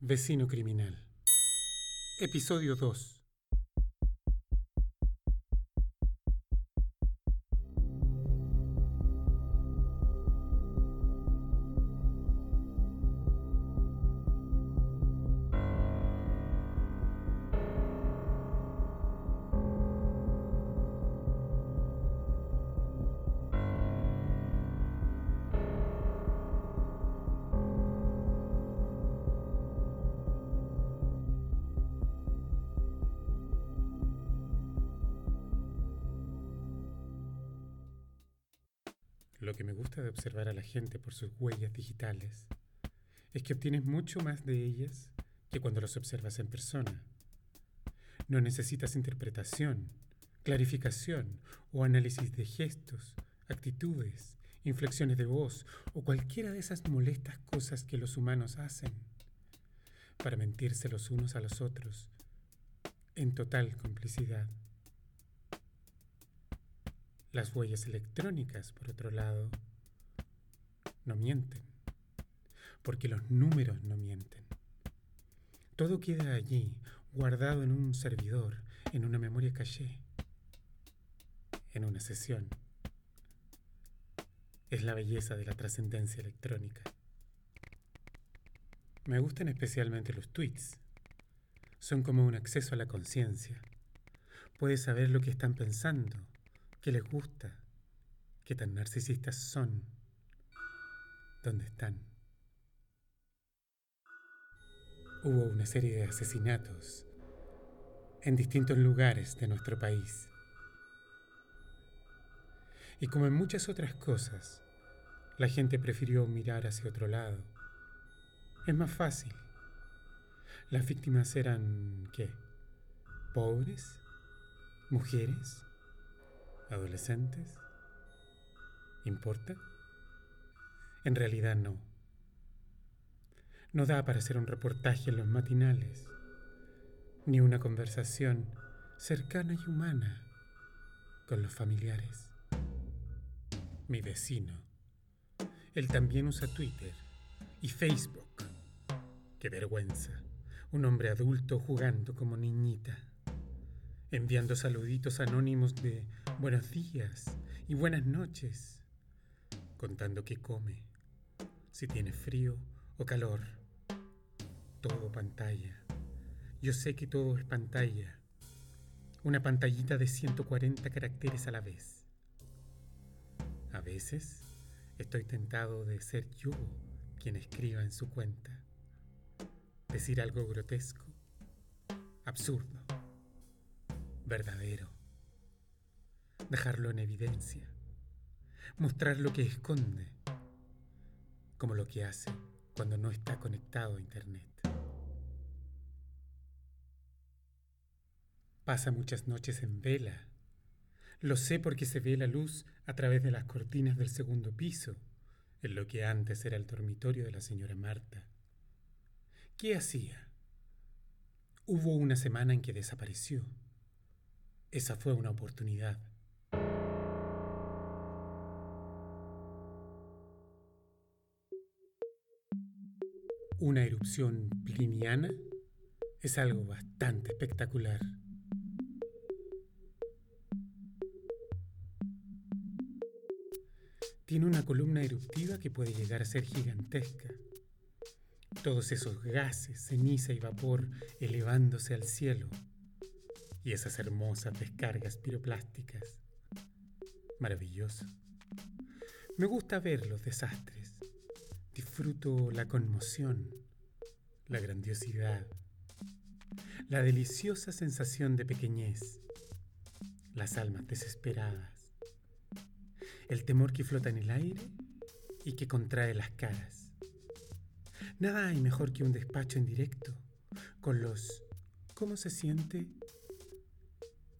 Vecino Criminal. Episodio 2. Lo que me gusta de observar a la gente por sus huellas digitales es que obtienes mucho más de ellas que cuando los observas en persona. No necesitas interpretación, clarificación o análisis de gestos, actitudes, inflexiones de voz o cualquiera de esas molestas cosas que los humanos hacen para mentirse los unos a los otros en total complicidad. Las huellas electrónicas, por otro lado, no mienten, porque los números no mienten. Todo queda allí, guardado en un servidor, en una memoria caché, en una sesión. Es la belleza de la trascendencia electrónica. Me gustan especialmente los tweets. Son como un acceso a la conciencia. Puedes saber lo que están pensando, qué les gusta, qué tan narcisistas son, dónde están. Hubo una serie de asesinatos en distintos lugares de nuestro país. Y como en muchas otras cosas, la gente prefirió mirar hacia otro lado. Es más fácil. Las víctimas eran, ¿qué? ¿Pobres? ¿Mujeres? ¿Adolescentes? ¿Importa? En realidad no. No da para hacer un reportaje en los matinales, ni una conversación cercana y humana con los familiares. Mi vecino. Él también usa Twitter y Facebook. Qué vergüenza. Un hombre adulto jugando como niñita enviando saluditos anónimos de buenos días y buenas noches, contando qué come, si tiene frío o calor. Todo pantalla. Yo sé que todo es pantalla. Una pantallita de 140 caracteres a la vez. A veces estoy tentado de ser yo quien escriba en su cuenta. Decir algo grotesco, absurdo verdadero. Dejarlo en evidencia. Mostrar lo que esconde, como lo que hace cuando no está conectado a Internet. Pasa muchas noches en vela. Lo sé porque se ve la luz a través de las cortinas del segundo piso, en lo que antes era el dormitorio de la señora Marta. ¿Qué hacía? Hubo una semana en que desapareció. Esa fue una oportunidad. Una erupción pliniana es algo bastante espectacular. Tiene una columna eruptiva que puede llegar a ser gigantesca. Todos esos gases, ceniza y vapor elevándose al cielo y esas hermosas descargas piroplásticas. Maravilloso. Me gusta ver los desastres. Disfruto la conmoción, la grandiosidad, la deliciosa sensación de pequeñez, las almas desesperadas, el temor que flota en el aire y que contrae las caras. Nada hay mejor que un despacho en directo, con los ¿cómo se siente?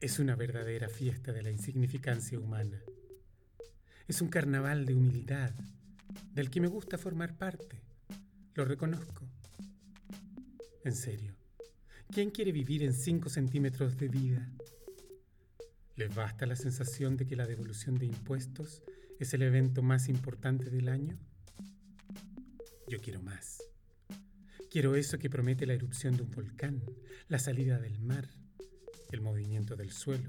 Es una verdadera fiesta de la insignificancia humana. Es un carnaval de humildad, del que me gusta formar parte. Lo reconozco. En serio, ¿quién quiere vivir en 5 centímetros de vida? ¿Les basta la sensación de que la devolución de impuestos es el evento más importante del año? Yo quiero más. Quiero eso que promete la erupción de un volcán, la salida del mar, el movimiento del suelo.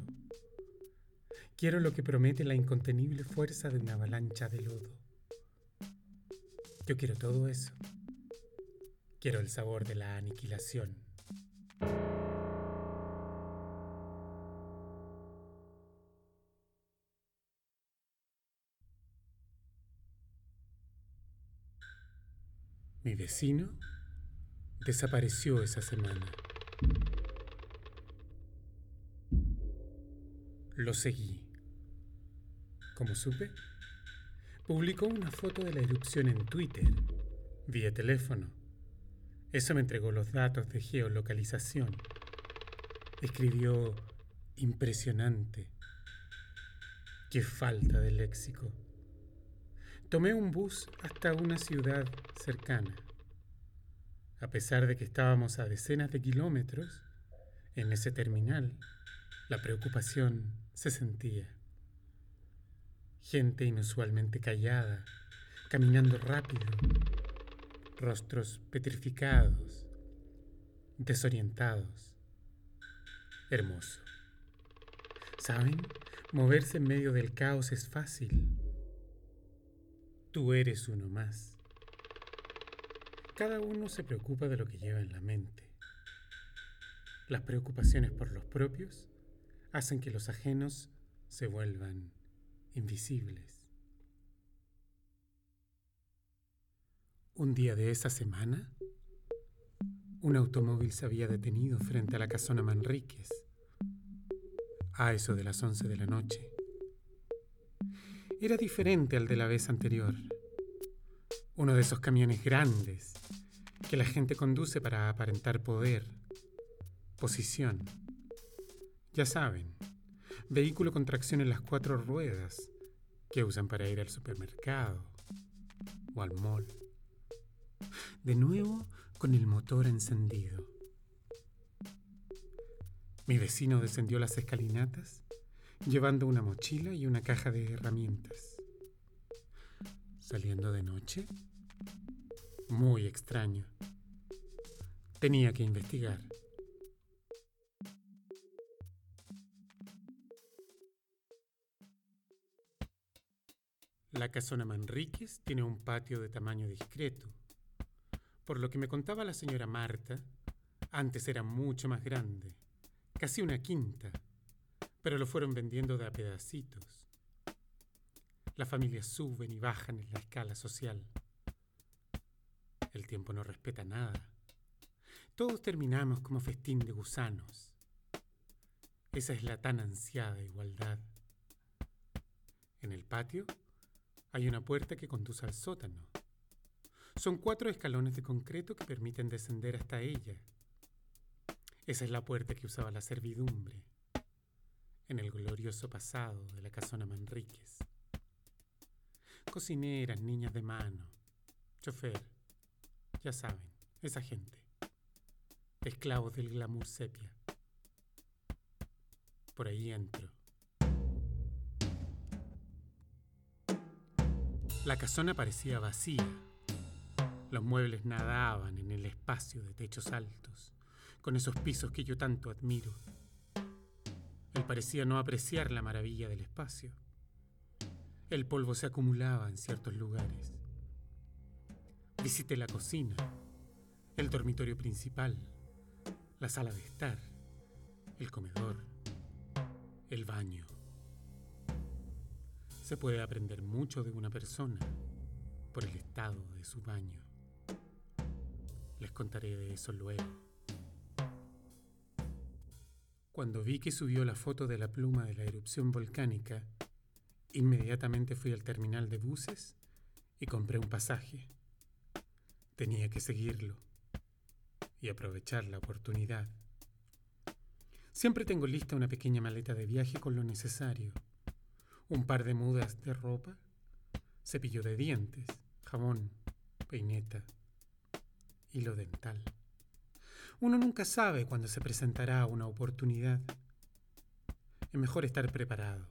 Quiero lo que promete la incontenible fuerza de una avalancha de lodo. Yo quiero todo eso. Quiero el sabor de la aniquilación. Mi vecino desapareció esa semana. Lo seguí. Como supe, publicó una foto de la erupción en Twitter, vía teléfono. Eso me entregó los datos de geolocalización. Escribió impresionante. Qué falta de léxico. Tomé un bus hasta una ciudad cercana. A pesar de que estábamos a decenas de kilómetros, en ese terminal, la preocupación se sentía. Gente inusualmente callada, caminando rápido, rostros petrificados, desorientados. Hermoso. ¿Saben? Moverse en medio del caos es fácil. Tú eres uno más. Cada uno se preocupa de lo que lleva en la mente. Las preocupaciones por los propios hacen que los ajenos se vuelvan invisibles. Un día de esa semana, un automóvil se había detenido frente a la casona Manríquez, a eso de las once de la noche. Era diferente al de la vez anterior. Uno de esos camiones grandes que la gente conduce para aparentar poder, posición. Ya saben, vehículo con tracción en las cuatro ruedas que usan para ir al supermercado o al mall. De nuevo con el motor encendido. Mi vecino descendió las escalinatas llevando una mochila y una caja de herramientas. Saliendo de noche. Muy extraño. Tenía que investigar. La casona Manríquez tiene un patio de tamaño discreto. Por lo que me contaba la señora Marta, antes era mucho más grande, casi una quinta, pero lo fueron vendiendo de a pedacitos. Las familias suben y bajan en la escala social. El tiempo no respeta nada. Todos terminamos como festín de gusanos. Esa es la tan ansiada igualdad. En el patio hay una puerta que conduce al sótano. Son cuatro escalones de concreto que permiten descender hasta ella. Esa es la puerta que usaba la servidumbre en el glorioso pasado de la casona Manríquez. Cocineras, niñas de mano, chofer, ya saben, esa gente. Esclavos del glamour sepia. Por ahí entro. La casona parecía vacía. Los muebles nadaban en el espacio de techos altos, con esos pisos que yo tanto admiro. Él parecía no apreciar la maravilla del espacio. El polvo se acumulaba en ciertos lugares. Visité la cocina, el dormitorio principal, la sala de estar, el comedor, el baño. Se puede aprender mucho de una persona por el estado de su baño. Les contaré de eso luego. Cuando vi que subió la foto de la pluma de la erupción volcánica, inmediatamente fui al terminal de buses y compré un pasaje. Tenía que seguirlo y aprovechar la oportunidad. Siempre tengo lista una pequeña maleta de viaje con lo necesario un par de mudas de ropa, cepillo de dientes, jabón, peineta, hilo dental. Uno nunca sabe cuándo se presentará una oportunidad. Es mejor estar preparado.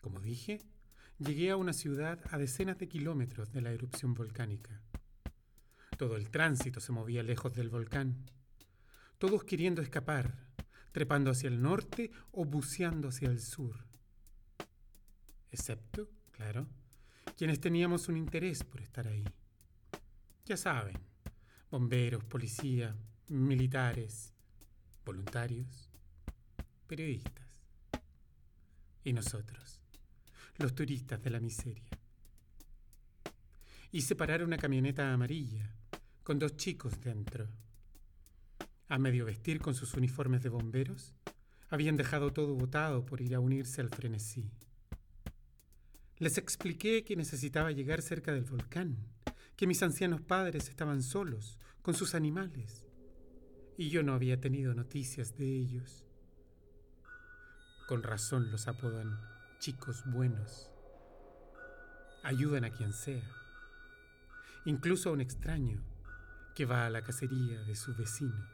Como dije, llegué a una ciudad a decenas de kilómetros de la erupción volcánica. Todo el tránsito se movía lejos del volcán. Todos queriendo escapar, trepando hacia el norte o buceando hacia el sur. Excepto, claro, quienes teníamos un interés por estar ahí. Ya saben, bomberos, policía, militares, voluntarios, periodistas. Y nosotros, los turistas de la miseria. Hice parar una camioneta amarilla con dos chicos dentro. A medio vestir con sus uniformes de bomberos, habían dejado todo botado por ir a unirse al frenesí. Les expliqué que necesitaba llegar cerca del volcán, que mis ancianos padres estaban solos, con sus animales, y yo no había tenido noticias de ellos. Con razón los apodan chicos buenos. Ayudan a quien sea, incluso a un extraño que va a la cacería de su vecino.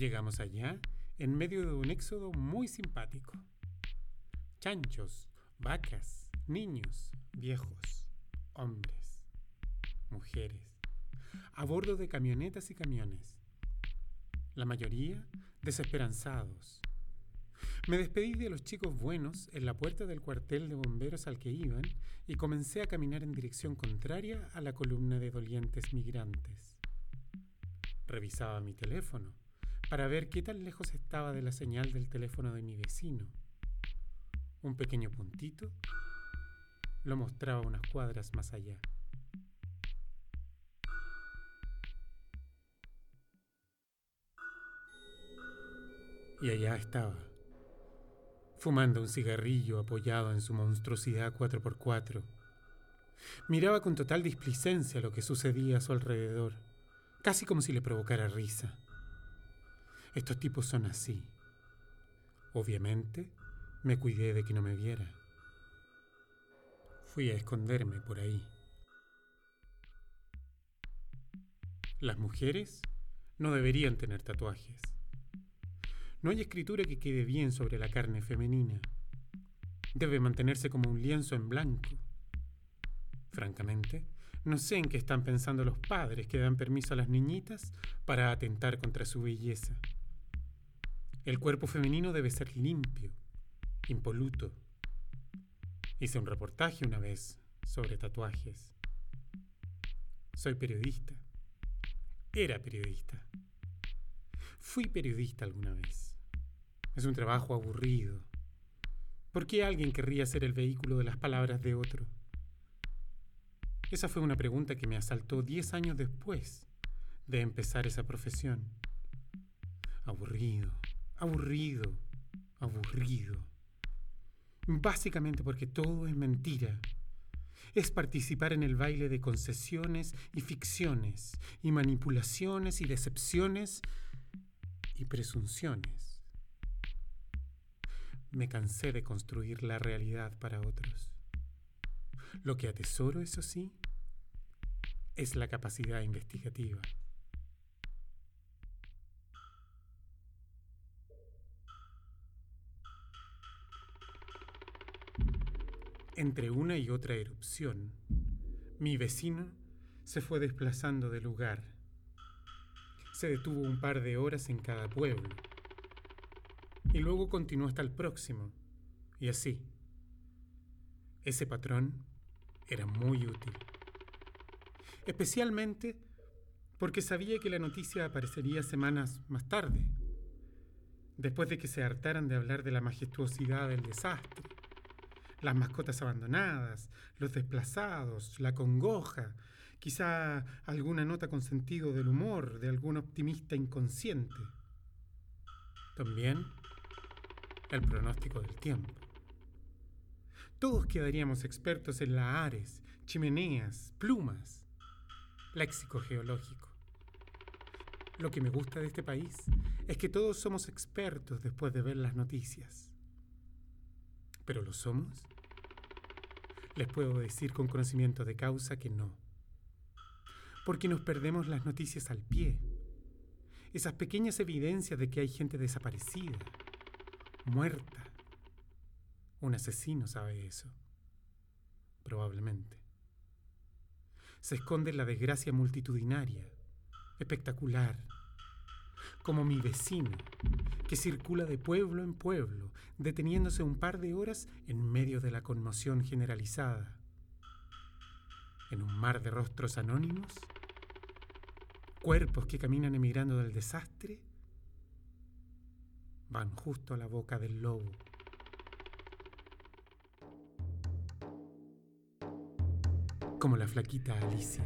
Llegamos allá en medio de un éxodo muy simpático. Chanchos, vacas, niños, viejos, hombres, mujeres, a bordo de camionetas y camiones. La mayoría desesperanzados. Me despedí de los chicos buenos en la puerta del cuartel de bomberos al que iban y comencé a caminar en dirección contraria a la columna de dolientes migrantes. Revisaba mi teléfono para ver qué tan lejos estaba de la señal del teléfono de mi vecino. Un pequeño puntito lo mostraba unas cuadras más allá. Y allá estaba, fumando un cigarrillo apoyado en su monstruosidad 4x4. Miraba con total displicencia lo que sucedía a su alrededor, casi como si le provocara risa. Estos tipos son así. Obviamente, me cuidé de que no me viera. Fui a esconderme por ahí. Las mujeres no deberían tener tatuajes. No hay escritura que quede bien sobre la carne femenina. Debe mantenerse como un lienzo en blanco. Francamente, no sé en qué están pensando los padres que dan permiso a las niñitas para atentar contra su belleza. El cuerpo femenino debe ser limpio, impoluto. Hice un reportaje una vez sobre tatuajes. Soy periodista. Era periodista. Fui periodista alguna vez. Es un trabajo aburrido. ¿Por qué alguien querría ser el vehículo de las palabras de otro? Esa fue una pregunta que me asaltó diez años después de empezar esa profesión. Aburrido, aburrido, aburrido. Básicamente porque todo es mentira. Es participar en el baile de concesiones y ficciones, y manipulaciones y decepciones y presunciones. Me cansé de construir la realidad para otros. Lo que atesoro, eso sí, es la capacidad investigativa. Entre una y otra erupción, mi vecino se fue desplazando de lugar. Se detuvo un par de horas en cada pueblo. Y luego continuó hasta el próximo. Y así. Ese patrón era muy útil. Especialmente porque sabía que la noticia aparecería semanas más tarde, después de que se hartaran de hablar de la majestuosidad del desastre las mascotas abandonadas, los desplazados, la congoja, quizá alguna nota con sentido del humor de algún optimista inconsciente. También el pronóstico del tiempo. Todos quedaríamos expertos en lahares, chimeneas, plumas, léxico geológico. Lo que me gusta de este país es que todos somos expertos después de ver las noticias. ¿Pero lo somos? Les puedo decir con conocimiento de causa que no. Porque nos perdemos las noticias al pie. Esas pequeñas evidencias de que hay gente desaparecida, muerta. Un asesino sabe eso. Probablemente. Se esconde la desgracia multitudinaria, espectacular, como mi vecino, que circula de pueblo en pueblo, deteniéndose un par de horas en medio de la conmoción generalizada. En un mar de rostros anónimos, cuerpos que caminan emigrando del desastre, van justo a la boca del lobo. Como la flaquita Alicia.